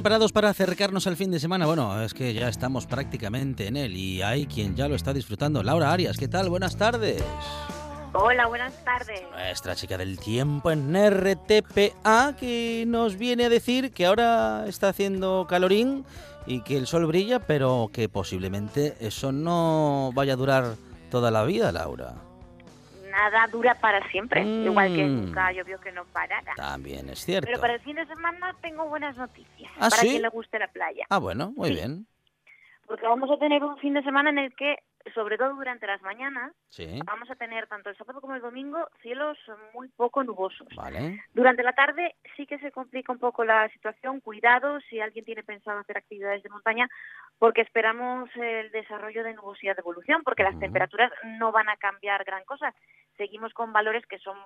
Preparados para acercarnos al fin de semana? Bueno, es que ya estamos prácticamente en él y hay quien ya lo está disfrutando. Laura Arias, ¿qué tal? Buenas tardes. Hola, buenas tardes. Nuestra chica del tiempo en RTPA que nos viene a decir que ahora está haciendo calorín y que el sol brilla, pero que posiblemente eso no vaya a durar toda la vida, Laura nada dura para siempre, igual que mm. nunca llovió que no parara. También es cierto. Pero para el fin de semana tengo buenas noticias, ¿Ah, para quien le guste la playa. Ah, bueno, muy bien. Porque vamos a tener un fin de semana en el que sobre todo durante las mañanas, vamos a tener tanto el sábado como el domingo cielos muy poco nubosos. Durante la tarde sí que se complica un poco la situación. Cuidado si alguien tiene pensado hacer actividades de montaña, porque esperamos el desarrollo de nubosidad de evolución, porque las temperaturas no van a cambiar gran cosa. Seguimos con valores que son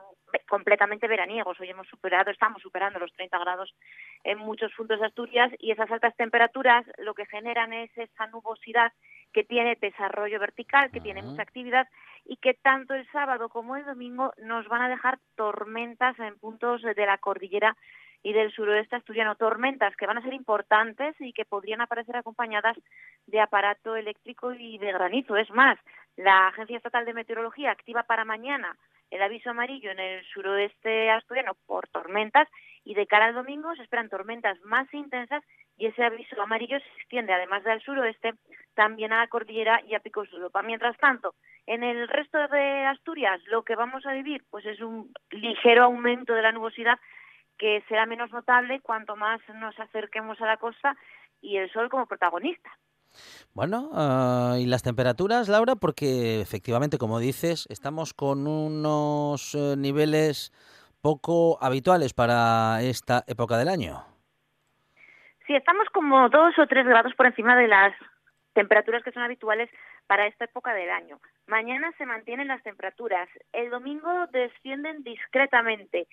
completamente veraniegos. Hoy hemos superado, estamos superando los 30 grados en muchos puntos de Asturias y esas altas temperaturas lo que generan es esa nubosidad que tiene desarrollo vertical, que tiene mucha actividad y que tanto el sábado como el domingo nos van a dejar tormentas en puntos de la cordillera y del suroeste asturiano, tormentas que van a ser importantes y que podrían aparecer acompañadas de aparato eléctrico y de granizo. Es más, la Agencia Estatal de Meteorología activa para mañana el aviso amarillo en el suroeste asturiano por tormentas y de cara al domingo se esperan tormentas más intensas y ese aviso amarillo se extiende además del suroeste también a la cordillera y a Picos de Europa. Mientras tanto, en el resto de Asturias lo que vamos a vivir pues es un ligero aumento de la nubosidad que será menos notable cuanto más nos acerquemos a la costa y el sol como protagonista. Bueno, ah, ¿y las temperaturas, Laura? Porque efectivamente, como dices, estamos con unos eh, niveles poco habituales para esta época del año. Sí, estamos como dos o tres grados por encima de las temperaturas que son habituales para esta época del año. Mañana se mantienen las temperaturas, el domingo descienden discretamente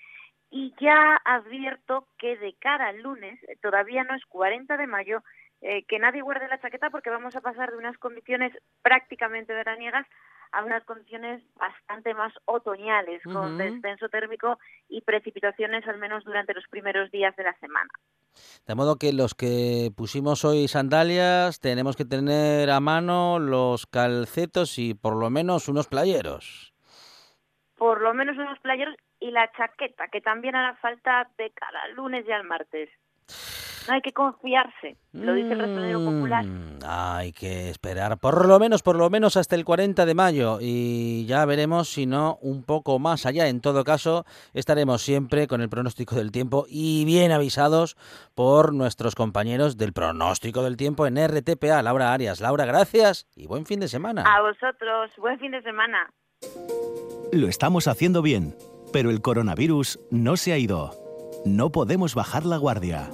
y ya advierto que de cara al lunes, todavía no es 40 de mayo, eh, que nadie guarde la chaqueta porque vamos a pasar de unas condiciones prácticamente veraniegas a unas condiciones bastante más otoñales, con descenso térmico y precipitaciones al menos durante los primeros días de la semana. De modo que los que pusimos hoy sandalias tenemos que tener a mano los calcetos y por lo menos unos playeros. Por lo menos unos playeros y la chaqueta, que también hará falta de cara al lunes y al martes. No hay que confiarse, lo dice el refranero popular. Mm, hay que esperar por lo menos, por lo menos hasta el 40 de mayo y ya veremos si no un poco más allá. En todo caso, estaremos siempre con el pronóstico del tiempo y bien avisados por nuestros compañeros del pronóstico del tiempo en RTPA. Laura Arias. Laura, gracias y buen fin de semana. A vosotros, buen fin de semana. Lo estamos haciendo bien, pero el coronavirus no se ha ido. No podemos bajar la guardia.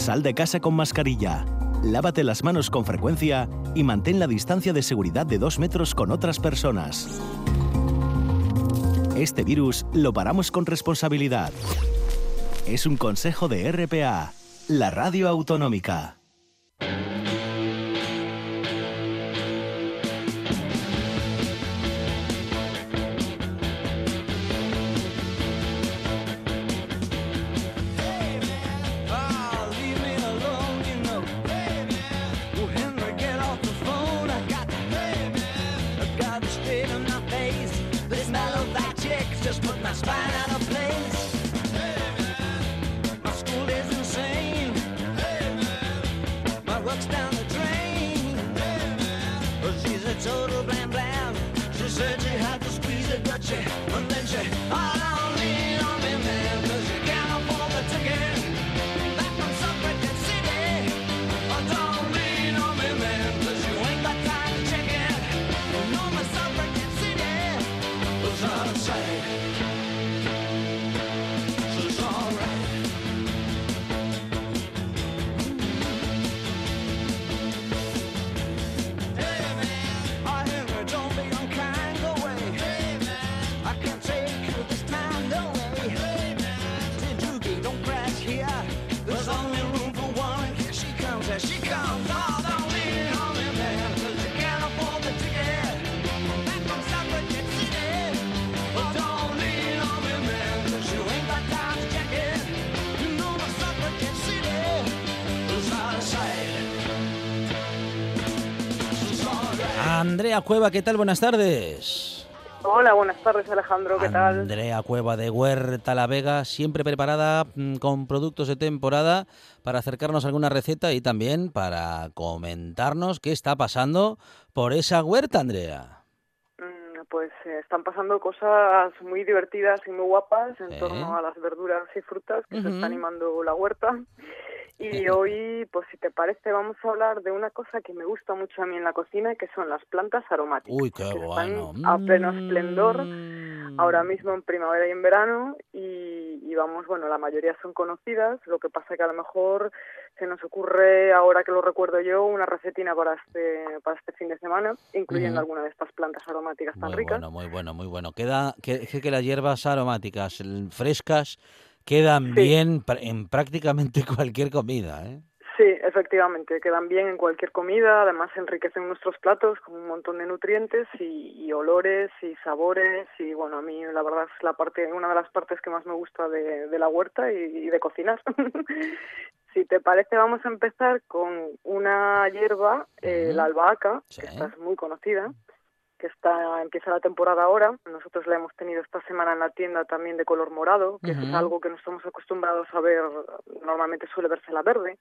Sal de casa con mascarilla, lávate las manos con frecuencia y mantén la distancia de seguridad de dos metros con otras personas. Este virus lo paramos con responsabilidad. Es un consejo de RPA, la radio autonómica. Andrea Cueva, ¿qué tal? Buenas tardes. Hola, buenas tardes Alejandro, ¿qué tal? Andrea Cueva de Huerta La Vega, siempre preparada mm, con productos de temporada para acercarnos a alguna receta y también para comentarnos qué está pasando por esa huerta, Andrea. Mm, pues eh, están pasando cosas muy divertidas y muy guapas en torno a las verduras y frutas que se está animando la huerta. Y hoy, pues si te parece, vamos a hablar de una cosa que me gusta mucho a mí en la cocina, que son las plantas aromáticas. Uy, qué bueno. a pleno esplendor, ahora mm. mismo en primavera y en verano, y, vamos, bueno, la mayoría son conocidas, lo que pasa que a lo mejor se nos ocurre, ahora que lo recuerdo yo, una recetina para este, para este fin de semana, incluyendo alguna de estas plantas aromáticas tan ricas. Muy bueno, muy bueno, muy bueno. Queda que, que las hierbas aromáticas frescas quedan bien en prácticamente cualquier comida, ¿eh? Sí, efectivamente, quedan bien en cualquier comida, además enriquecen nuestros platos con un montón de nutrientes y, olores y sabores y bueno, a mí la verdad es la parte, una de las partes que más me gusta de, la huerta y, de cocinar. si te parece, vamos a empezar con una hierba, eh, la albahaca, que esta es muy conocida que está empieza la temporada ahora. Nosotros la hemos tenido esta semana en la tienda también de color morado, que es algo que no estamos acostumbrados a ver, normalmente suele verse la verde,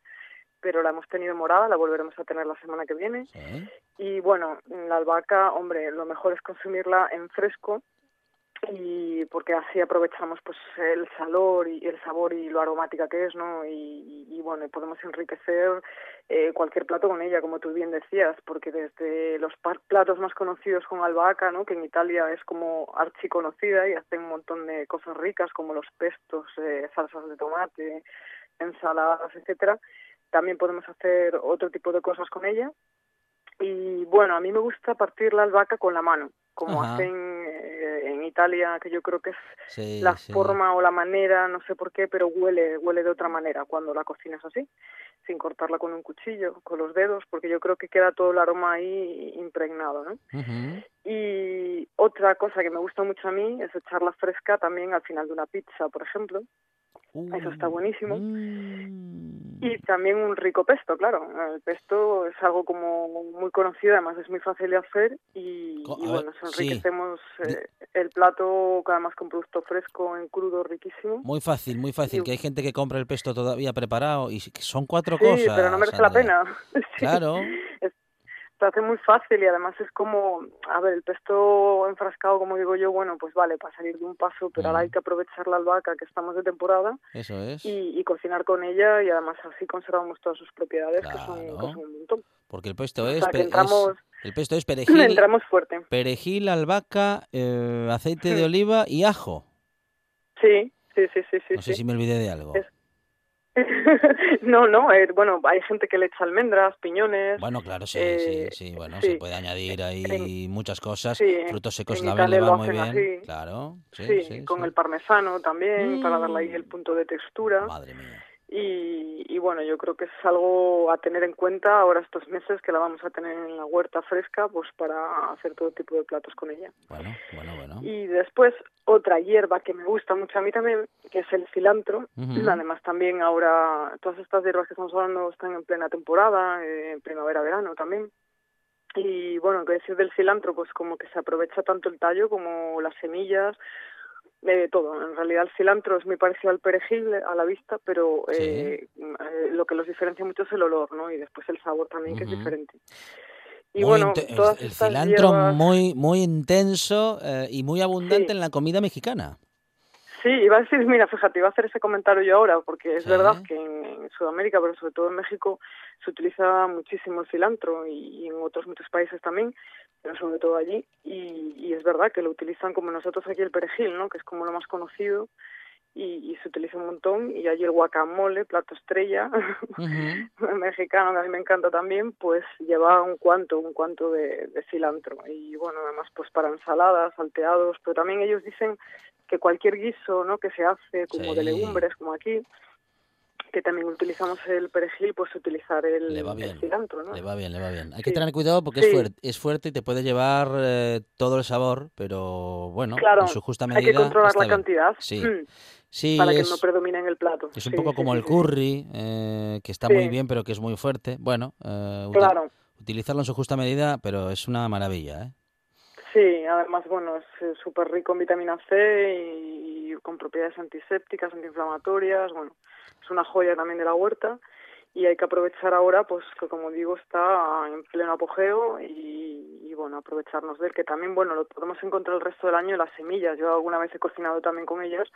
pero la hemos tenido morada, la volveremos a tener la semana que viene. Y bueno, la albahaca, hombre, lo mejor es consumirla en fresco y porque así aprovechamos pues el sabor y el sabor y lo aromática que es no y, bueno podemos enriquecer eh, cualquier plato con ella como tú bien decías porque desde los platos más conocidos con albahaca no que en Italia es como archiconocida y hace un montón de cosas ricas como los pestos eh, salsas de tomate ensaladas etcétera también podemos hacer otro tipo de cosas con ella. Y bueno a mí me gusta partir la albahaca con la mano como hacen eh, en Italia, que yo creo que es la forma o la manera, no sé por qué, pero huele, huele de otra manera cuando la cocinas así, sin cortarla con un cuchillo, con los dedos, porque yo creo que queda todo el aroma ahí impregnado, ¿no? Y otra cosa que me gusta mucho a mí es echarla fresca también al final de una pizza, por ejemplo. Eso está uh, buenísimo. Y también un rico pesto, claro. El pesto es algo como muy conocido, además es muy fácil de hacer y, y, bueno, enriquecemos eh, el plato además con producto fresco en crudo riquísimo. Muy fácil, muy fácil, que hay gente que compra el pesto todavía preparado y son cuatro sí, cosas. pero no merece la pena. Claro. Se hace muy fácil y además es como, a ver, el pesto enfrascado, como digo yo, bueno, pues vale, para salir de un paso, pero ahora hay que aprovechar la albahaca que estamos de temporada Eso es. y, cocinar con ella y además así conservamos todas sus propiedades, que, son, un montón. Porque el pesto es, el pesto es perejil, entramos fuerte. perejil, albahaca, eh, aceite de oliva y ajo. Sí, sí, sí, sí. sí no sé si me olvidé de algo. no, no, eh, bueno, hay gente que le echa almendras, piñones. Bueno, claro, sí, sí, eh, sí, bueno, se puede añadir ahí muchas cosas. Frutos secos la le va muy bien, claro. Sí, con el parmesano también, para darle ahí el mm. punto de textura. Madre mía. Y, bueno, yo creo que es algo a tener en cuenta ahora estos meses que la vamos a tener en la huerta fresca, pues para hacer todo tipo de platos con ella. Bueno, bueno, bueno. Y después otra hierba que me gusta mucho a mí también, que es el cilantro. Además también ahora todas estas hierbas que estamos hablando están en plena temporada, en eh, primavera-verano también. Y bueno, que decir del cilantro, pues como que se aprovecha tanto el tallo como las semillas, de todo. En realidad el cilantro es muy parecido al perejil a la vista, pero eh, eh, lo que los diferencia mucho es el olor, ¿no? Y después el sabor también, que es diferente. Y bueno, el cilantro muy muy intenso eh, y muy abundante en la comida mexicana. Sí, iba a decir, mira, fíjate, iba a hacer ese comentario yo ahora, porque es verdad que en, Sudamérica, pero sobre todo en México, se utiliza muchísimo el cilantro y, en otros muchos países también, pero sobre todo allí. Y, y, es verdad que lo utilizan como nosotros aquí el perejil, ¿no? Que es como lo más conocido y, se utiliza un montón. Y allí el guacamole, plato estrella mexicano, que a mí me encanta también, pues lleva un cuanto, un cuanto de, de cilantro. Y bueno, además pues para ensaladas, salteados, pero también ellos dicen que cualquier guiso ¿no? que se hace como de legumbres, como aquí, que también utilizamos el perejil, pues utilizar el, le va bien, cilantro, ¿no? Le va bien, le va bien. Hay que tener cuidado porque es, fuerte, es fuerte y te puede llevar eh, todo el sabor, pero bueno, en su justa medida. Hay que controlar la cantidad. Sí. Mm. Sí, para que no predomine en el plato. Es un poco como el curry, eh, que está muy bien, pero que es muy fuerte. Bueno, eh, utilizarlo en su justa medida, pero es una maravilla, ¿eh? Sí, además, bueno, es súper rico en vitamina C y, con propiedades antisépticas, antiinflamatorias, bueno, es una joya también de la huerta y hay que aprovechar ahora, pues que como digo, está en pleno apogeo y, bueno, aprovecharnos de él, que también, bueno, lo podemos encontrar el resto del año en las semillas. Yo alguna vez he cocinado también con ellas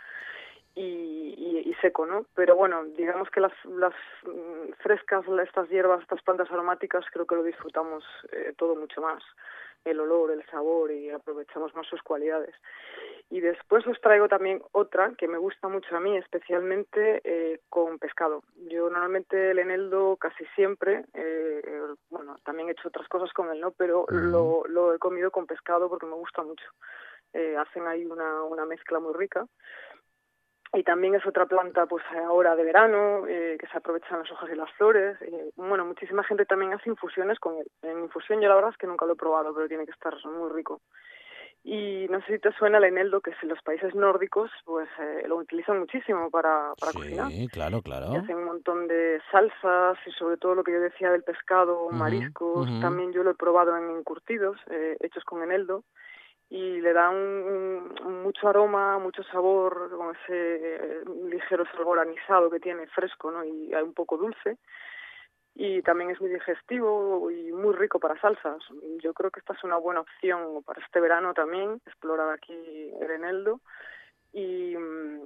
y, y, seco, ¿no? Pero bueno, digamos que las, las mm, frescas, estas hierbas, estas plantas aromáticas, creo que lo disfrutamos eh, todo mucho más el olor, el sabor y aprovechamos más sus cualidades. Y después os traigo también otra que me gusta mucho a mí, especialmente eh, con pescado. Yo normalmente el eneldo casi siempre, eh, bueno, también he hecho otras cosas con él, ¿no? Pero lo, lo he comido con pescado porque me gusta mucho. Eh, hacen ahí una, una mezcla muy rica y también es otra planta pues ahora de verano eh, que se aprovechan las hojas y las flores. Eh, bueno muchísima gente también hace infusiones con él en infusión. Yo la verdad es que nunca lo he probado pero tiene que estar muy rico. Y no sé si te suena el eneldo que en los países nórdicos pues eh, lo utilizan muchísimo para, para cocinar. sí claro claro. Y hacen un montón de salsas y sobre todo lo que yo decía del pescado mariscos. también yo lo he probado en encurtidos hechos con eneldo y le da un, mucho aroma, mucho sabor, con ese eh, ligero sabor anisado que tiene, fresco, ¿no? Y un poco dulce. Y también es muy digestivo y muy rico para salsas. Yo creo que esta es una buena opción para este verano también, explorar aquí el eneldo. Y, mm,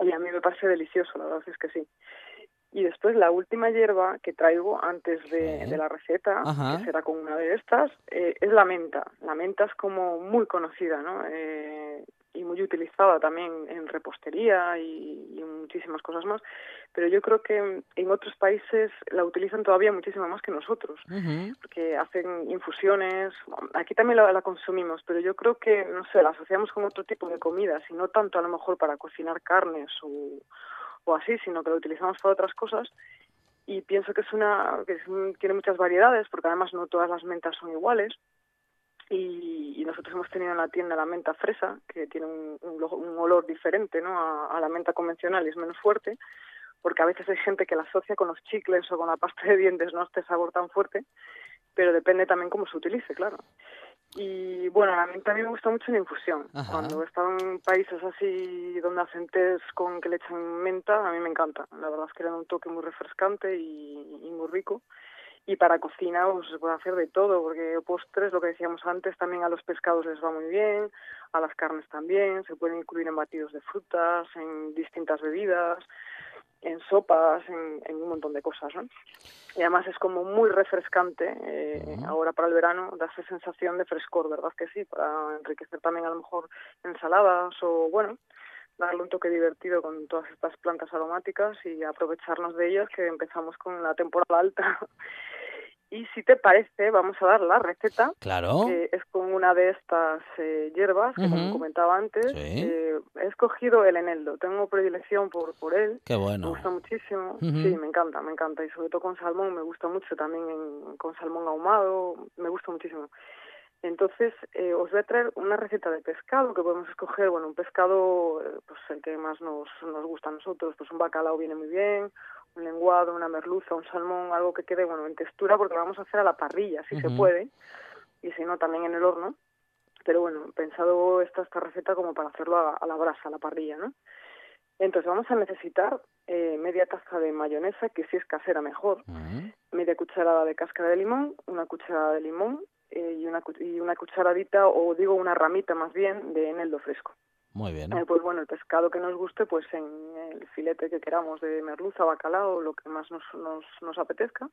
y a mí me parece delicioso, la verdad es que sí. Y después la última hierba que traigo antes de, la receta, que será con una de estas, eh, es la menta. La menta es como muy conocida, ¿no? Eh, y muy utilizada también en repostería y, en muchísimas cosas más. Pero yo creo que en otros países la utilizan todavía muchísimo más que nosotros, porque hacen infusiones. Aquí también la, la, consumimos, pero yo creo que, no sé, la asociamos con otro tipo de comidas y no tanto a lo mejor para cocinar carnes o o así, sino que lo utilizamos para otras cosas. Y pienso que es una que tiene muchas variedades porque además no todas las mentas son iguales. Y, nosotros hemos tenido en la tienda la menta fresa que tiene un, olor diferente ¿no? A, la menta convencional y es menos fuerte porque a veces hay gente que la asocia con los chicles o con la pasta de dientes no este sabor tan fuerte pero depende también cómo se utilice claro Y bueno, a mí también me gusta mucho la infusión. Cuando he estado en países así donde hacen tés con que le echan menta, a mí me encanta. La verdad es que le da un toque muy refrescante y, muy rico. Y para cocina pues, se puede hacer de todo, porque postres, lo que decíamos antes, también a los pescados les va muy bien, a las carnes también, se pueden incluir en batidos de frutas, en distintas bebidas en sopas, en, un montón de cosas, ¿no? Y además es como muy refrescante eh, ahora para el verano, da esa sensación de frescor, ¿verdad que sí? Para enriquecer también a lo mejor ensaladas o, bueno, darle un toque divertido con todas estas plantas aromáticas y aprovecharnos de ellas que empezamos con la temporada alta y si te parece, vamos a dar la receta. Claro. Que es con una de estas eh, hierbas que como comentaba antes. Eh, he escogido el eneldo. Tengo predilección por, por él. Qué bueno. Me gusta muchísimo. Sí, me encanta, me encanta. Y sobre todo con salmón, me gusta mucho también con salmón ahumado. Me gusta muchísimo. Entonces, eh, os voy a traer una receta de pescado que podemos escoger, bueno, un pescado, pues el que más nos, nos gusta a nosotros, pues un bacalao viene muy bien, un lenguado, una merluza, un salmón, algo que quede bueno en textura porque lo vamos a hacer a la parrilla si se puede y si no también en el horno. Pero bueno, he pensado esta, esta receta como para hacerlo a, la brasa, a la parrilla, ¿no? Entonces vamos a necesitar eh, media taza de mayonesa, que si es casera mejor, media cucharada de cáscara de limón, una cucharada de limón eh, y, una, y una cucharadita, o digo una ramita más bien, de eneldo fresco. Muy bien. Eh, pues bueno, el pescado que nos guste, pues en el filete que queramos de merluza, bacalao, lo que más nos, nos, nos apetezca.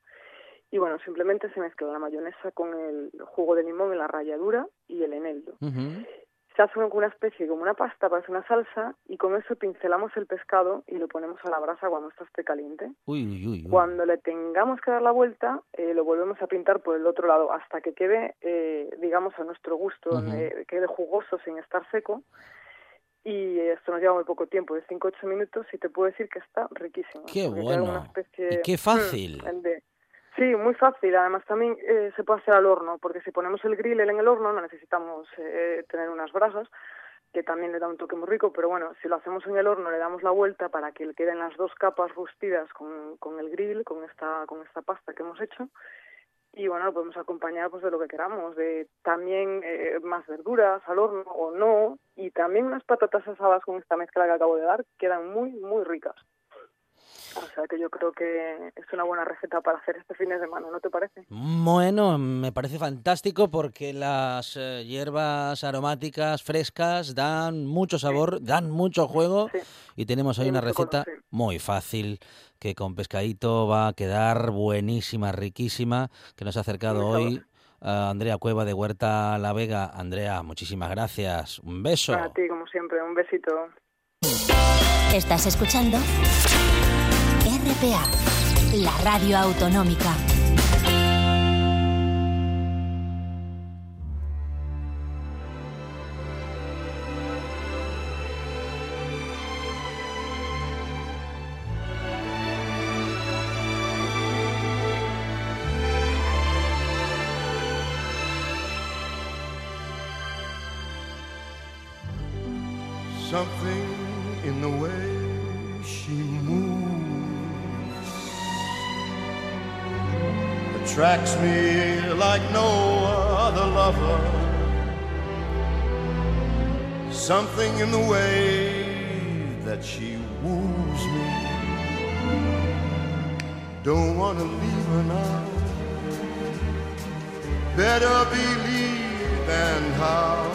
Y bueno, simplemente se mezcla la mayonesa con el jugo de limón la ralladura y el eneldo. Se hace una especie como una pasta, parece una salsa, y con eso pincelamos el pescado y lo ponemos a la brasa cuando esté caliente. Cuando le tengamos que dar la vuelta, eh, lo volvemos a pintar por el otro lado hasta que quede, eh, digamos, a nuestro gusto, donde quede jugoso sin estar seco y esto nos lleva muy poco tiempo, de 5 8 minutos, y te puedo decir que está riquísimo. ¡Qué bueno! y ¡Qué fácil! sí, muy fácil. Además también eh, se puede hacer al horno, porque si ponemos el grill en el horno no necesitamos eh, tener unas brasas, que también le da un toque muy rico, pero bueno, si lo hacemos en el horno le damos la vuelta para que le queden las dos capas rustidas con, con el grill, con esta, con esta pasta que hemos hecho, y bueno, lo podemos acompañar pues de lo que queramos, de también eh, más verduras al horno o no, y también unas patatas asadas con esta mezcla que acabo de dar, quedan muy, muy ricas. O sea que yo creo que es una buena receta para hacer este fin de semana, ¿no te parece? Bueno, me parece fantástico porque las eh, hierbas aromáticas frescas dan mucho sabor, dan mucho juego y tenemos ahí una receta muy fácil que con pescadito va a quedar buenísima, riquísima, que nos ha acercado hoy a Andrea Cueva de Huerta La Vega. Andrea, muchísimas gracias. Un beso. A ti, como siempre, un besito. ¿Estás escuchando? RPA, la radio autonómica. Attracts me like no other lover. Something in the way that she woos me. Don't want to leave her now. Better believe and how.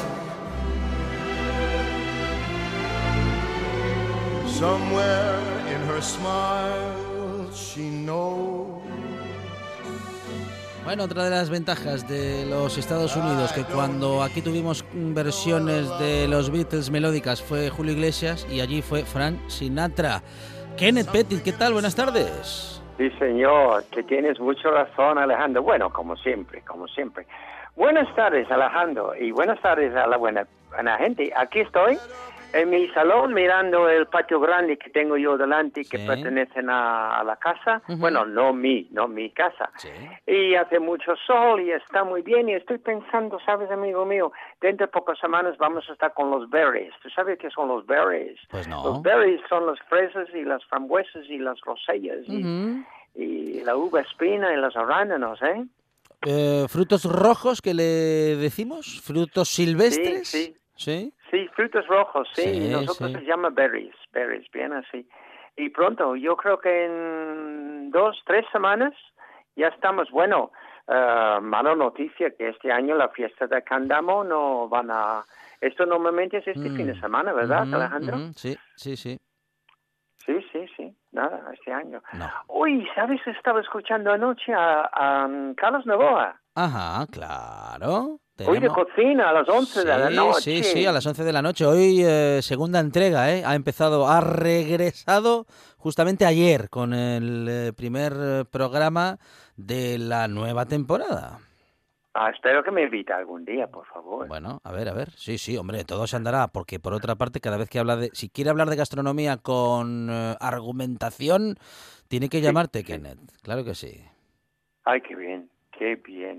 Somewhere in her smile, she knows Bueno, otra de las ventajas de los Estados Unidos, que cuando aquí tuvimos versiones de los Beatles melódicas fue Julio Iglesias y allí fue Frank Sinatra. Kenneth Pettit, ¿qué tal? Buenas tardes. Sí, señor, que tienes mucha razón, Alejandro. Bueno, como siempre, como siempre. Buenas tardes, Alejandro, y buenas tardes a la buena gente. Aquí estoy en mi salón mirando el patio grande que tengo yo delante que pertenecen a, la casa. Bueno, no mi, no mi casa. Y hace mucho sol y está muy bien y estoy pensando, sabes, amigo mío, dentro de pocas semanas vamos a estar con los berries. ¿Tú sabes qué son los berries? Pues no. Los berries son las fresas y las frambuesas y las rosellas y, y, la uva espina y los arándanos, ¿eh? eh, frutos rojos que le decimos, frutos silvestres. Sí, sí. Sí, frutos rojos, sí. Nosotros se llama berries, berries, bien así. Y pronto, yo creo que en dos, tres semanas ya estamos, bueno, uh, mala noticia que este año la fiesta de Candamo no van a... Esto normalmente es este fin de mm. semana, ¿verdad, Alejandro? sí, sí, sí. Sí, sí, sí, nada, este año. Uy, ¿sabes? Estaba escuchando anoche a, a Carlos Novoa. Ajá, claro. Hoy de cocina a las 11 de la noche. Sí, sí, a las 11 de la noche. Hoy eh, segunda entrega, ¿eh? Ha empezado, ha regresado justamente ayer con el eh, primer eh, programa de la nueva temporada. Ah, espero que me invite algún día, por favor. Bueno, a ver, a ver. Sí, sí, hombre, todo se andará, porque por otra parte, cada vez que habla de... Si quiere hablar de gastronomía con argumentación, tiene que llamarte, Kenneth. Claro que sí. Ay, qué bien, qué bien.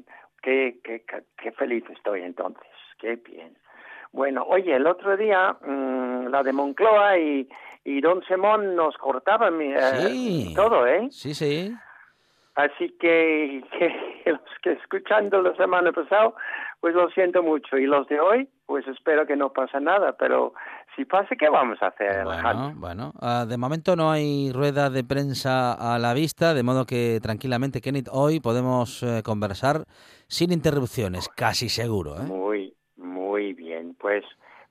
Qué, qué, qué, feliz estoy entonces, qué bien. Bueno, oye, el otro día mm, la de Moncloa y, y Don Simón nos cortaban eh, todo, ¿eh? Sí, sí. Así que, que, los que escuchando la semana pasada, pues lo siento mucho. Y los de hoy, pues espero que no pase nada. Pero si pasa, ¿qué vamos a hacer? Bueno, bueno. Ah, de momento no hay rueda de prensa a la vista, de modo que tranquilamente, Kenneth, hoy podemos eh, conversar sin interrupciones, casi seguro. ¿eh? Muy, muy bien. Pues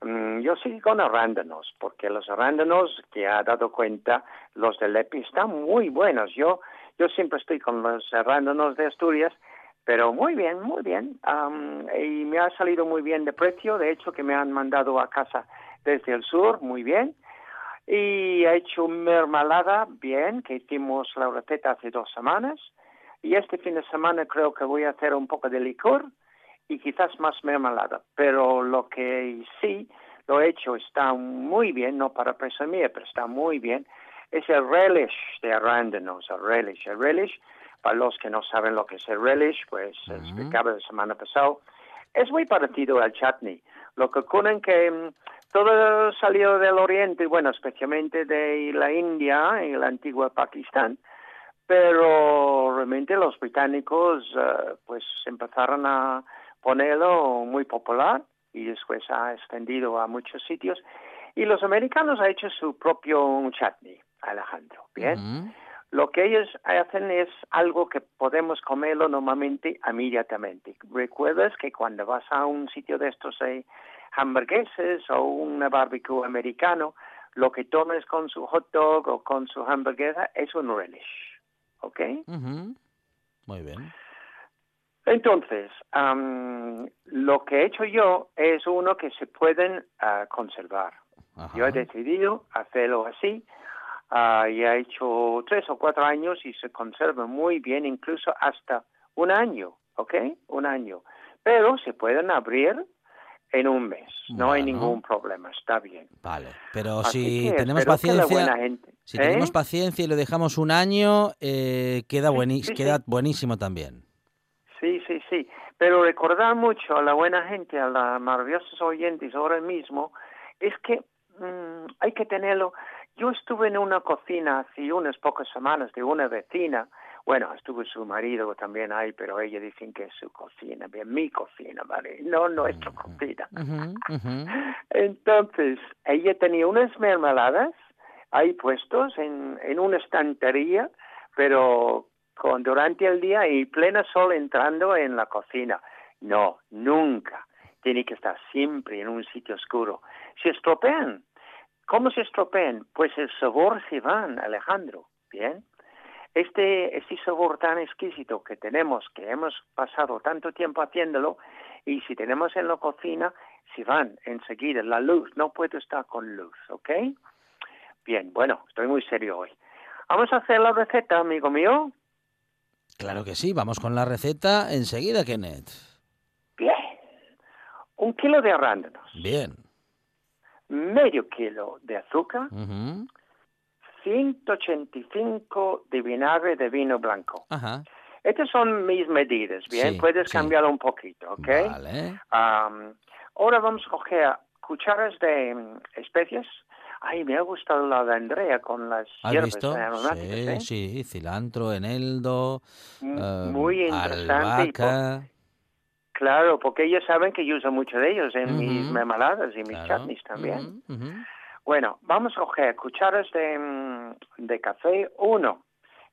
mm, yo sigo con arándanos, porque los arándanos que ha dado cuenta, los del EPI están muy buenos. Yo yo siempre estoy con los arándanos de Asturias, pero muy bien, muy bien. y me ha salido muy bien de precio, de hecho que me han mandado a casa desde el sur, muy bien. Y he hecho mermelada, bien, que hicimos la receta hace dos semanas. Y este fin de semana creo que voy a hacer un poco de licor y quizás más mermelada. Pero lo que sí lo he hecho está muy bien, no para presumir, pero está muy bien es el relish de arándanos, el relish. El relish, para los que no saben lo que es el relish, pues uh explicaba la semana pasada, es muy parecido al chutney. Lo que ocurre es que mm, todo salió del oriente, bueno, especialmente de la India y la antigua Pakistán, pero realmente los británicos uh, pues empezaron a ponerlo muy popular y después ha extendido a muchos sitios y los americanos han hecho su propio chutney. Alejandro. Bien. Lo que ellos hacen es algo que podemos comerlo normalmente inmediatamente. Recuerdas que cuando vas a un sitio de estos de hamburgueses o un barbecue americano, lo que tomes con su hot dog o con su hamburguesa es un relish. ¿Ok? Muy bien. Entonces, lo que he hecho yo es uno que se pueden ah, conservar. Yo he decidido hacerlo así uh, ya ha hecho tres o cuatro años y se conserva muy bien, incluso hasta un año, ¿ok? Un año. Pero se pueden abrir en un mes, no hay ningún problema, está bien. Vale, pero si tenemos paciencia, si tenemos ¿eh? paciencia y lo dejamos un año, eh, queda, queda buenísimo también. Sí, sí, sí, pero recordar mucho a la buena gente, a los maravillosos oyentes ahora mismo, es que mm, hay que tenerlo, yo estuve en una cocina hace unas pocas semanas de una vecina. Bueno, estuvo su marido también ahí, pero ella dicen que es su cocina, bien, mi cocina, ¿vale? No nuestra cocina. Entonces, ella tenía unas mermeladas ahí puestos en, en una estantería, pero con durante el día y plena sol entrando en la cocina. No, nunca. Tiene que estar siempre en un sitio oscuro. Se estropean ¿Cómo se estropean? Pues el sabor se van, Alejandro. Bien. Este, este sabor tan exquisito que tenemos, que hemos pasado tanto tiempo haciéndolo, y si tenemos en la cocina, se van enseguida. La luz, no puedo estar con luz, ¿ok? Bien, bueno, estoy muy serio hoy. Vamos a hacer la receta, amigo mío. Claro que sí, vamos con la receta enseguida, Kenneth. Bien. Un kilo de arándanos. Bien medio kilo de azúcar, 185 de vinagre de vino blanco. Estas son mis medidas, ¿bien? Puedes cambiarlo un poquito, ¿ok? Vale. ahora vamos a coger cucharas de mm, especias. Ay, me ha gustado la de Andrea con las ¿Has hierbas visto? aromáticas. Sí, ¿eh? sí, cilantro, eneldo, M- eh, Muy interesante. claro, porque ellos saben que yo uso mucho de ellos en mis mermeladas y mis claro, chutneys también. Bueno, vamos a coger cucharas de, mm, de café, uno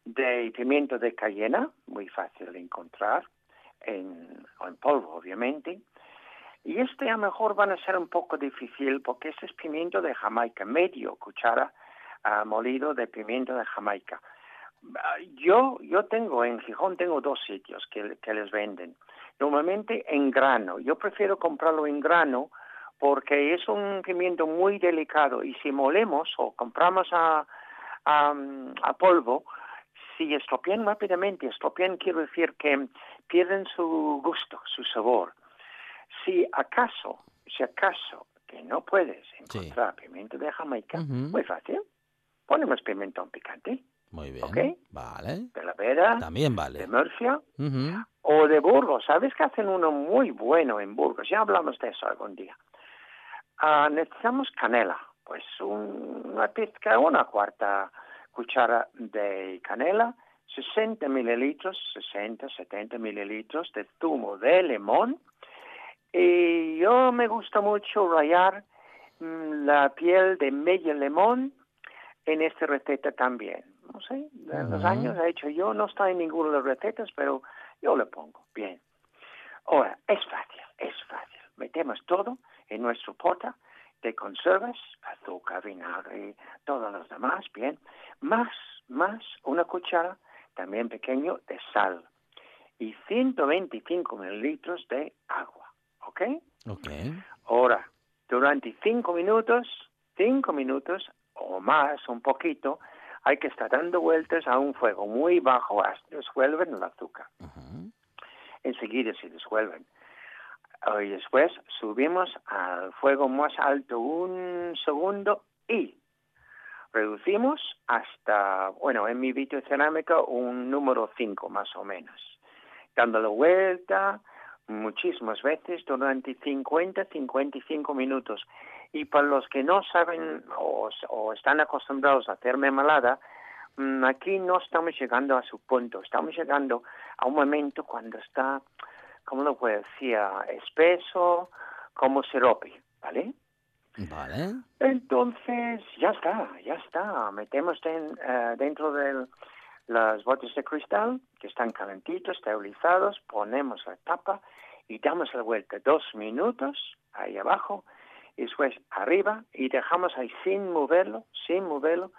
de pimiento de cayena, muy fácil de encontrar, en, en polvo obviamente, y este a lo mejor van a ser un poco difícil porque este es pimiento de Jamaica, medio cuchara ah, molido de pimiento de Jamaica. Ah, Yo, yo tengo en Gijón tengo dos sitios que, que les venden. Normalmente en grano. Yo prefiero comprarlo en grano porque es un pimiento muy delicado y si molemos o compramos a, a, a polvo, si estropean rápidamente, estropean quiero decir que pierden su gusto, su sabor. Si acaso, si acaso que no puedes Sí. encontrar pimiento de Jamaica, muy fácil, ponemos pimentón picante Muy bien. Vale. de la Vera, También de vale. Murcia Ujú. o de Burgos. ¿Sabes que hacen uno muy bueno en Burgos? Ya hablamos de eso algún día. Ah, necesitamos canela, pues un- una pizca, una cuarta cuchara de canela, 60 mililitros, 60, 70 mililitros de zumo de limón. Y yo me gusta mucho rallar mm, la piel de medio limón en esta receta también. No sé, en los años he hecho yo, no está en ninguna de las recetas, pero yo le pongo, bien. Ahora, es fácil, es fácil. Metemos todo en nuestro pota de conservas, azúcar, vinagre, todos los demás, bien. Más, más una cuchara, también pequeño, de sal. Y 125 mililitros de agua, ¿ok? Ok. Ahora, durante cinco minutos, cinco minutos o más, un poquito, hay que estar dando vueltas a un fuego muy bajo hasta que disuelven el azúcar. Ujú. Enseguida se disuelven. Y después subimos al fuego más alto un segundo y reducimos hasta, bueno, en mi cerámica un número 5 más o menos. Dándole vuelta muchísimas veces durante 50, 55 minutos. Y para los que no saben o, o están acostumbrados a hacer mermelada, mm, aquí no estamos llegando a su punto, estamos llegando a un momento cuando está, ¿cómo lo puedo decir? Ah, Espeso, como sirope, ¿vale? Vale. Entonces, ya está, ya está. Metemos eh, dentro de las botes de cristal, que están calentitos, esterilizados, ponemos la tapa y damos la vuelta dos minutos ahí abajo, y después arriba, y dejamos ahí sin moverlo, sin moverlo,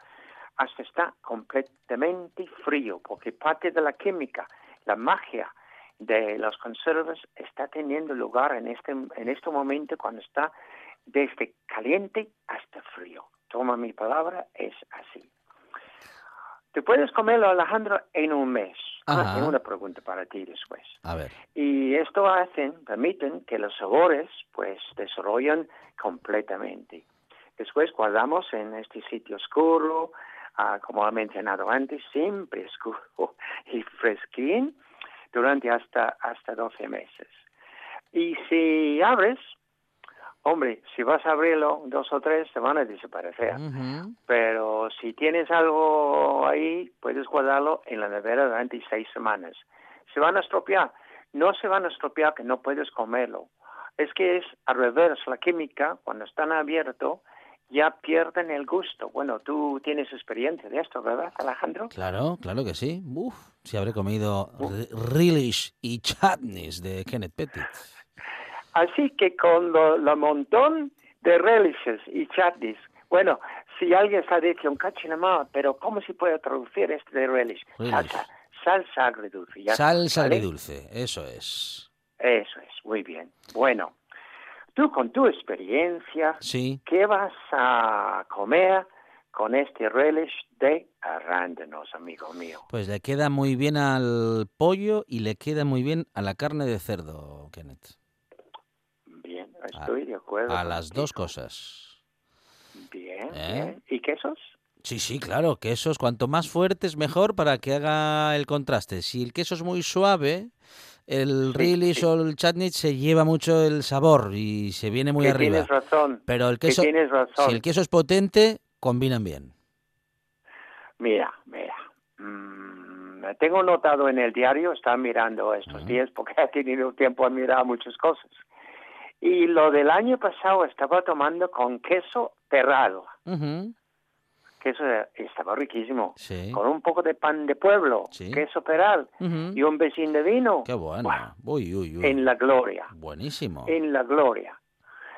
hasta está completamente frío, porque parte de la química, la magia de las conservas está teniendo lugar en este, en este momento cuando está desde caliente hasta frío. Toma mi palabra, es así. Te puedes comerlo, Alejandro, en un mes. Ah, Ajá. tengo una pregunta para ti después. A ver. Y esto hacen, permiten que los sabores pues desarrollen completamente. Después guardamos en este sitio oscuro, ah, como he mencionado antes, siempre oscuro y fresquín durante hasta, hasta 12 meses. Y si abres, hombre, si vas a abrirlo dos o tres, se van a desaparecer. Pero si tienes algo ahí, puedes guardarlo en la nevera durante seis semanas. Se van a estropear. No se van a estropear que no puedes comerlo. Es que es al revés. La química, cuando están abiertos, ya pierden el gusto. Bueno, tú tienes experiencia de esto, ¿verdad, Alejandro? Claro, claro que sí. Uf, si habré comido re- relish y chutneys de Kenneth Pettit. Así que con lo, lo montón de relishes y chutneys, bueno, si alguien está diciendo, cachinamá, pero ¿cómo se puede traducir este de relish? Relish. Salsa, salsa agridulce. ya Salsa ¿vale? agridulce, eso es. Eso es, muy bien. Bueno, tú con tu experiencia, Sí. ¿qué vas a comer con este relish de arándanos, amigo mío? Pues le queda muy bien al pollo y le queda muy bien a la carne de cerdo, Kenneth. Bien, estoy de acuerdo. A las dos cosas. Bien, ¿Eh? bien. ¿Y quesos? Sí, sí, claro, quesos cuanto más fuertes mejor para que haga el contraste. Si el queso es muy suave, el relish o el chutney se lleva mucho el sabor y se viene muy arriba. Tienes razón. Pero el queso, tienes razón. si el queso es potente, combinan bien. Mira, mira. Mm, tengo notado en el diario, está mirando estos días porque ha tenido tiempo a mirar muchas cosas. Y lo del año pasado estaba tomando con queso terral. Queso estaba riquísimo. Con un poco de pan de pueblo, queso peral y un vecino de vino. Qué bueno. En la gloria. Buenísimo. En la gloria.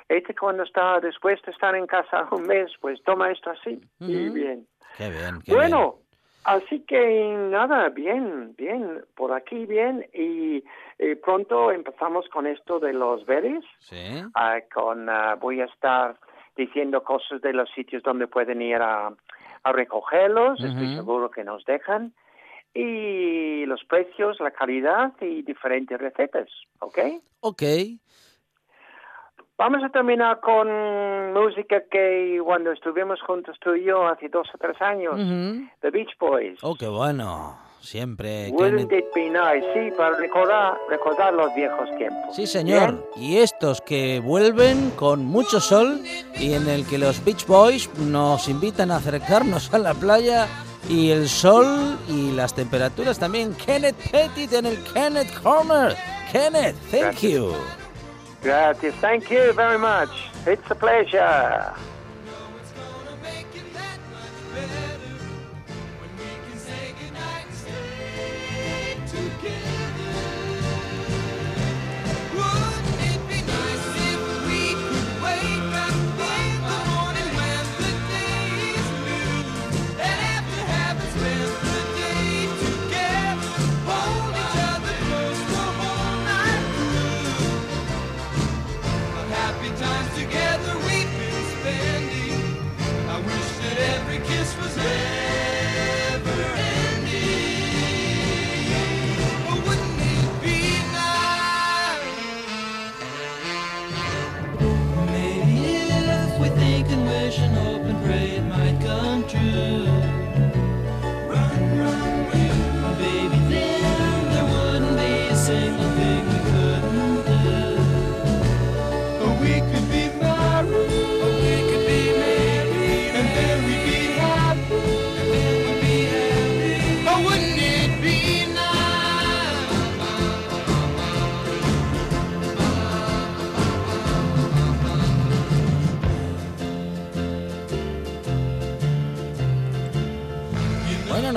Este cuando está dispuesto a estar en casa un mes, pues toma esto así. Y bien. Qué bien. bueno, así que nada, bien, bien. Por aquí bien. Y y pronto empezamos con esto de los berries. Sí. Ah, con, ah, voy a estar diciendo cosas de los sitios donde pueden ir a, recogerlos. Estoy seguro que nos dejan. Y los precios, la calidad y diferentes recetas. ¿Ok? Ok. Vamos a terminar con música que cuando estuvimos juntos tú y yo hace dos o tres años, The Beach Boys. Oh, qué bueno siempre. It be nice? Sí, para recordar, recordar los viejos tiempos. Sí, señor. Y estos que vuelven con mucho sol y en el que los Beach Boys nos invitan a acercarnos a la playa y el sol y las temperaturas también. Kenneth Pettit en el Kenneth Corner. Kenneth, thank you. Gracias, thank you very much. It's a pleasure.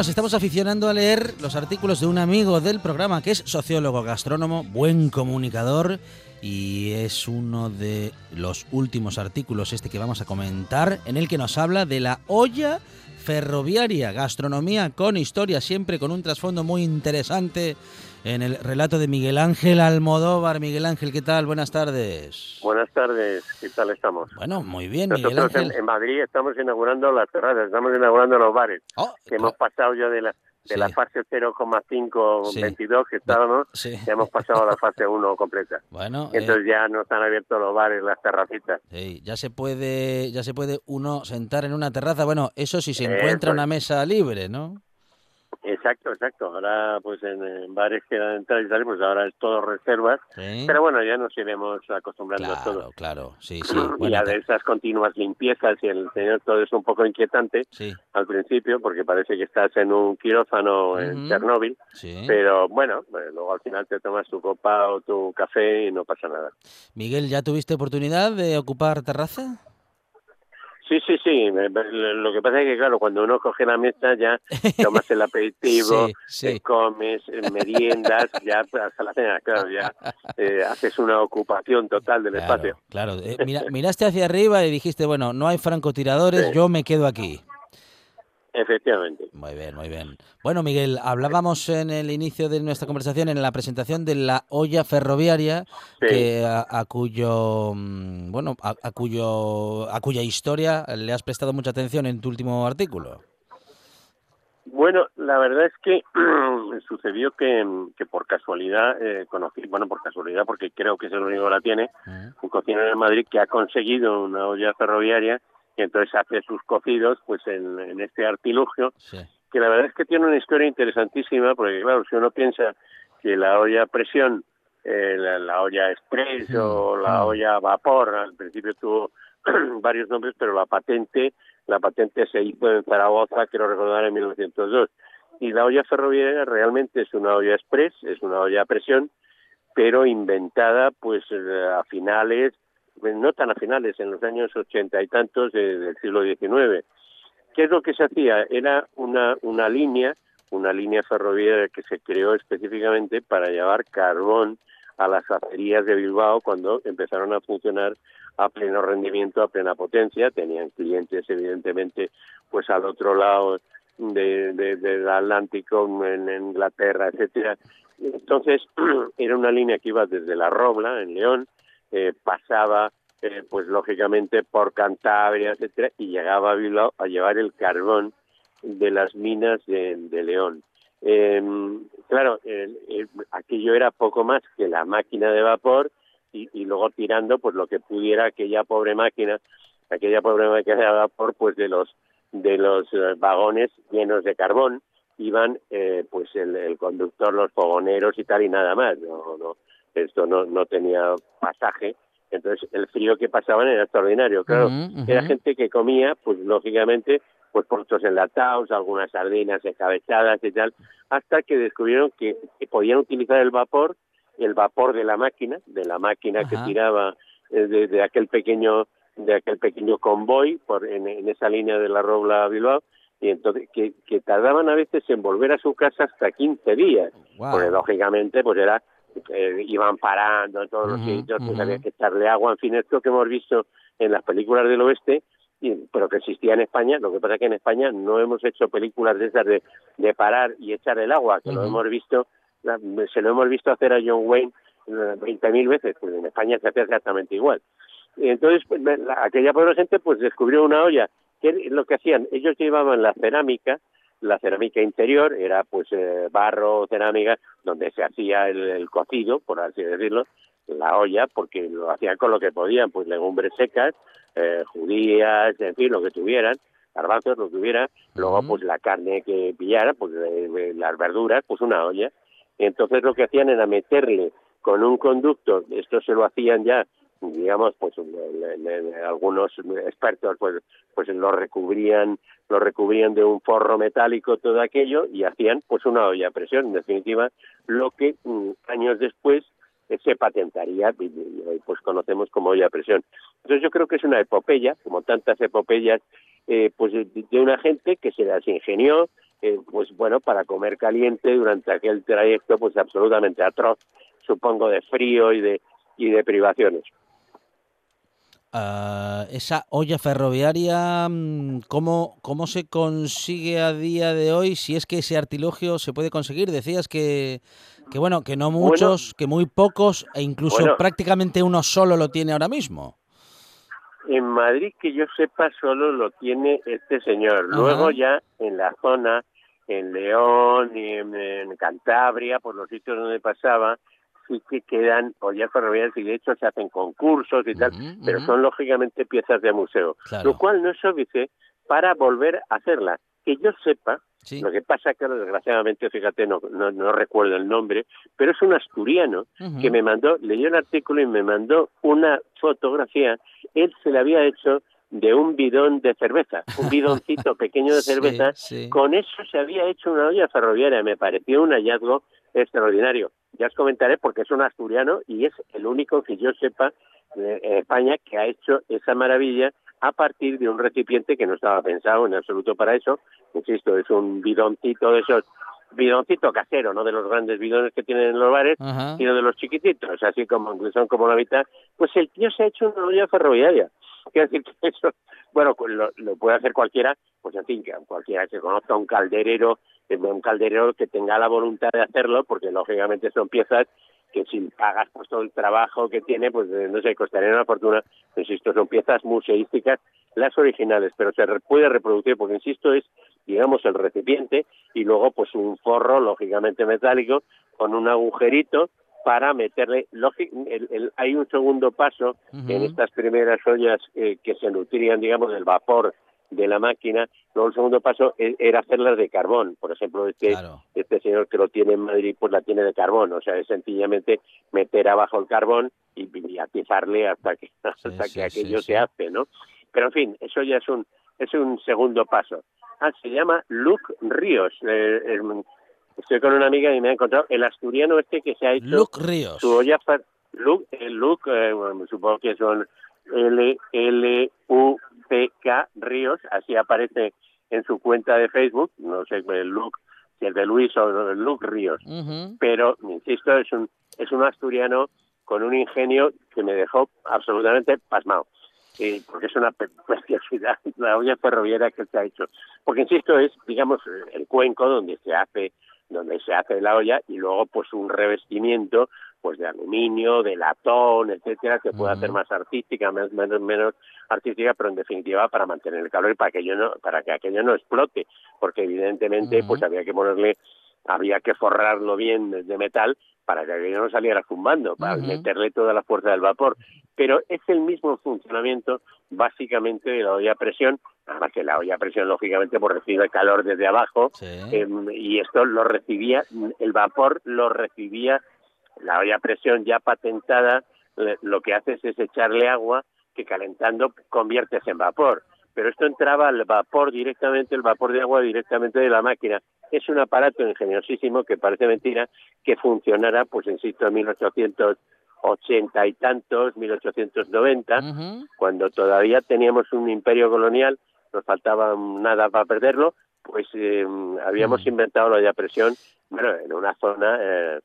Nos estamos aficionando a leer los artículos de un amigo del programa que es sociólogo gastrónomo, buen comunicador y es uno de los últimos artículos este que vamos a comentar en el que nos habla de la olla ferroviaria, gastronomía con historia, siempre con un trasfondo muy interesante en el relato de Miguel Ángel Almodóvar. Miguel Ángel, ¿qué tal? Buenas tardes. Buenas tardes, ¿qué tal estamos? Bueno, muy bien, Miguel Ángel. En, Madrid estamos inaugurando las terrazas, estamos inaugurando los bares, oh, que hemos pasado ya de la de la fase 0,522 que estábamos, ya hemos pasado a la fase 1 completa. Bueno, entonces eh, ya no están abiertos los bares, las terracitas. Sí, ya se puede, ya se puede uno sentar en una terraza. Bueno, eso si se encuentra una mesa libre, ¿no? Exacto, exacto. Ahora, pues en, bares que dan entrada y tal, pues ahora es todo reservas. Pero bueno, ya nos iremos acostumbrando a todo. Claro, sí, sí. y ya de esas continuas limpiezas y el señor todo es un poco inquietante al principio, porque parece que estás en un quirófano en Chernóbil. Pero bueno, pues, luego al final te tomas tu copa o tu café y no pasa nada. Miguel, ¿ya tuviste oportunidad de ocupar terraza? Sí, sí, sí. Lo que pasa es que, claro, cuando uno coge la mesa ya tomas el aperitivo, eh, comes, eh, meriendas, ya hasta la cena, claro, ya eh, haces una ocupación total del espacio. Claro, miraste hacia arriba y dijiste, bueno, no hay francotiradores, yo me quedo aquí. Efectivamente. Muy bien, muy bien. Bueno, Miguel, hablábamos en el inicio de nuestra conversación, en la presentación de la olla ferroviaria, que a, cuyo mm, bueno, a, cuyo a cuya historia le has prestado mucha atención en tu último artículo. Bueno, la verdad es que sucedió que, por casualidad eh, conocí, bueno, por casualidad, porque creo que es el único que la tiene, un cocinero en Madrid que ha conseguido una olla ferroviaria y entonces hace sus cocidos pues en, este artilugio, que la verdad es que tiene una historia interesantísima, porque claro, si uno piensa que la olla a presión, eh, la, olla express o la olla a vapor, al principio tuvo varios nombres, pero la patente, la patente se hizo en Zaragoza, quiero recordar, en 1902. Y la olla ferroviaria realmente es una olla express, es una olla a presión, pero inventada pues eh, a finales, no tan a finales, en los años ochenta y tantos del siglo XIX. ¿Qué es lo que se hacía? Era una, una línea, una línea ferroviaria que se creó específicamente para llevar carbón a las acerías de Bilbao cuando empezaron a funcionar a pleno rendimiento, a plena potencia. Tenían clientes, evidentemente, pues al otro lado de, del Atlántico, en Inglaterra, etcétera. Entonces, era una línea que iba desde La Robla, en León, eh, pasaba, eh, pues lógicamente, por Cantabria, etcétera, y llegaba a Bilbao a llevar el carbón de las minas de, León. Em, claro, aquello era poco más que la máquina de vapor y, y, luego tirando pues lo que pudiera aquella pobre máquina, aquella pobre máquina de vapor, pues de los de los eh, vagones llenos de carbón iban eh, pues el, conductor, los fogoneros y tal y nada más. No, no, esto no, no tenía pasaje. Entonces el frío que pasaban era extraordinario. Claro, era gente que comía, pues lógicamente, pues productos enlatados, algunas sardinas escabechadas y tal, hasta que descubrieron que, podían utilizar el vapor, el vapor de la máquina, de la máquina que tiraba eh, de, aquel pequeño de aquel pequeño convoy por en, en esa línea de la Robla Bilbao y entonces que, que tardaban a veces en volver a su casa hasta 15 días, porque lógicamente pues era eh, iban parando todos los sitios, pues había que echarle agua, en fin, esto que hemos visto en las películas del oeste, y, pero que existía en España, lo que pasa es que en España no hemos hecho películas de esas de, de parar y echar el agua, que lo hemos visto, se lo hemos visto hacer a John Wayne 20.000 eh, veces, pues en España se hace exactamente igual. Y entonces, pues, aquella pobre gente pues descubrió una olla ¿Qué lo que hacían? Ellos llevaban la cerámica, la cerámica interior era pues eh, barro, cerámica, donde se hacía el, cocido, por así decirlo, la olla, porque lo hacían con lo que podían, pues legumbres secas, eh, judías, en fin, lo que tuvieran, garbanzos, lo que tuviera, luego pues la carne que pillara, pues las verduras, pues una olla. Entonces lo que hacían era meterle con un conducto, esto se lo hacían ya digamos pues algunos expertos pues pues lo recubrían lo recubrían de un forro metálico todo aquello y hacían pues una olla a presión. En definitiva lo que mm, años después eh, se patentaría y, pues conocemos como olla a presión. Entonces yo creo que es una epopeya como tantas epopeyas eh, pues de, una gente que se las ingenió eh, pues bueno para comer caliente durante aquel trayecto pues absolutamente atroz supongo de frío y de y de privaciones Ah, esa olla ferroviaria, mm, ¿cómo, ¿cómo se consigue a día de hoy? Si es que ese artilugio se puede conseguir. Decías que, que bueno, que no muchos, que muy pocos, e incluso prácticamente uno solo lo tiene ahora mismo. En Madrid, que yo sepa, solo lo tiene este señor. Luego ya en la zona, en León y en Cantabria, por los sitios donde pasaba, sí que quedan ollas ferroviarias y de hecho se hacen concursos y tal, pero son lógicamente piezas de museo, lo cual no es óbice para volver a hacerlas. Que yo sepa, lo que pasa que desgraciadamente, fíjate, no, no, recuerdo el nombre, pero es un asturiano que me mandó, leyó el artículo y me mandó una fotografía, él se la había hecho de un bidón de cerveza, un bidoncito pequeño de cerveza, con eso se había hecho una olla ferroviaria, me pareció un hallazgo extraordinario. Ya os comentaré porque es un asturiano y es el único que yo sepa en España que ha hecho esa maravilla a partir de un recipiente que no estaba pensado en absoluto para eso. Insisto, es un bidoncito de esos, bidoncito casero, no de los grandes bidones que tienen en los bares, sino de los chiquititos, así como son como la mitad. Pues el tío se ha hecho una olla ferroviaria. Quiero decir que eso, bueno, lo, lo puede hacer cualquiera, pues en fin, cualquiera que conozca un calderero un calderero que tenga la voluntad de hacerlo, porque lógicamente son piezas que si pagas pues todo el trabajo que tiene, pues eh, no sé, costaría una fortuna. Insisto, son piezas museísticas, las originales, pero se puede reproducir, porque insisto, es, digamos, el recipiente y luego pues un forro, lógicamente metálico, con un agujerito para meterle, hay un segundo paso en estas primeras ollas eh, que se nutrían, digamos, del vapor de la máquina. Luego el segundo paso e, era hacerlas de carbón. Por ejemplo, este, este señor que lo tiene en Madrid, pues la tiene de carbón. O sea, es sencillamente meter abajo el carbón y, atizarle hasta que, hasta que aquello se hace, ¿no? Pero en fin, eso ya es un, es un segundo paso. Ah, se llama Luke Ríos. Eh, estoy con una amiga y me ha encontrado el asturiano este que se ha hecho Luke Ríos. su olla Luke, Luke eh, supongo que son L L U C K Ríos, así aparece en su cuenta de Facebook, no sé el Luke, si es de Luis o el Luke Ríos, pero insisto es un es un asturiano con un ingenio que me dejó absolutamente pasmado. porque es una preciosidad la olla ferroviaria que se ha hecho. Porque, insisto, es, digamos, el cuenco donde se hace donde se hace la olla y luego pues un revestimiento pues de aluminio, de latón, etcétera, que pueda hacer más artística, menos, menos, menos artística, pero en definitiva para mantener el calor y para que aquello no, para que aquello no explote, porque evidentemente pues había que ponerle, había que forrarlo bien de metal para que aquello no saliera zumbando, para meterle toda la fuerza del vapor. Pero es el mismo funcionamiento básicamente de la olla a presión, además que la olla a presión lógicamente pues, recibe calor desde abajo em, y esto lo recibía, el vapor lo recibía la olla a presión ya patentada lo que haces es echarle agua que calentando conviertes en vapor. Pero esto entraba al vapor directamente, el vapor de agua directamente de la máquina. Es un aparato ingeniosísimo que parece mentira que funcionara, pues insisto, en 1880 y tantos, 1890, cuando todavía teníamos un imperio colonial, nos faltaba nada para perderlo, pues eh, habíamos inventado la presión, bueno, en una zona eh,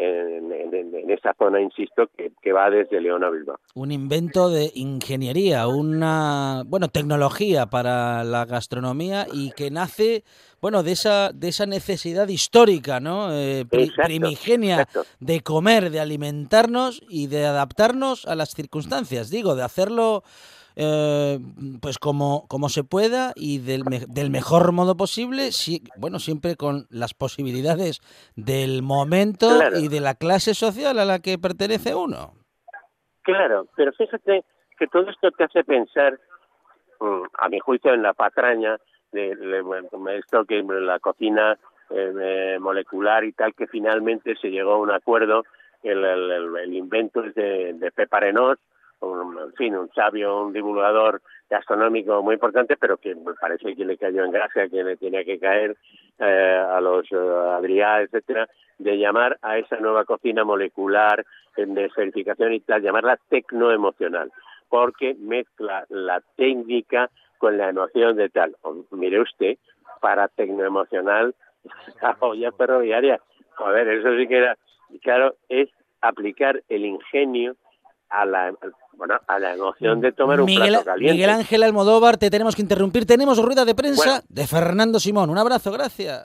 en, en, esa zona, insisto, que, va desde León a Bilbao. Un invento de ingeniería, una bueno tecnología para la gastronomía y que nace bueno de esa de esa necesidad histórica, ¿no? Eh, primigenia de comer, de alimentarnos y de adaptarnos a las circunstancias. Digo, de hacerlo eh, pues como, como se pueda y del, del mejor modo posible, si, bueno, siempre con las posibilidades del momento y de la clase social a la que pertenece uno. Claro, pero fíjate que todo esto te hace pensar, mm, a mi juicio, en la patraña de, esto que la cocina eh, molecular y tal, que finalmente se llegó a un acuerdo, el, el, invento es de, de un, en fin, un sabio, un divulgador gastronómico muy importante, pero que me parece que le cayó en gracia, que le tenía que caer eh, a los uh, Adrià, etcétera, de llamar a esa nueva cocina molecular de esferificación y tal, llamarla tecnoemocional, porque mezcla la técnica con la emoción de tal. mire usted, para tecnoemocional, la olla ferroviaria, a ver, eso sí que era, claro, es aplicar el ingenio a la bueno, a la emoción de tomar un plato caliente. Miguel Ángel Almodóvar, te tenemos que interrumpir. Tenemos rueda de prensa de Fernando Simón. Un abrazo, gracias.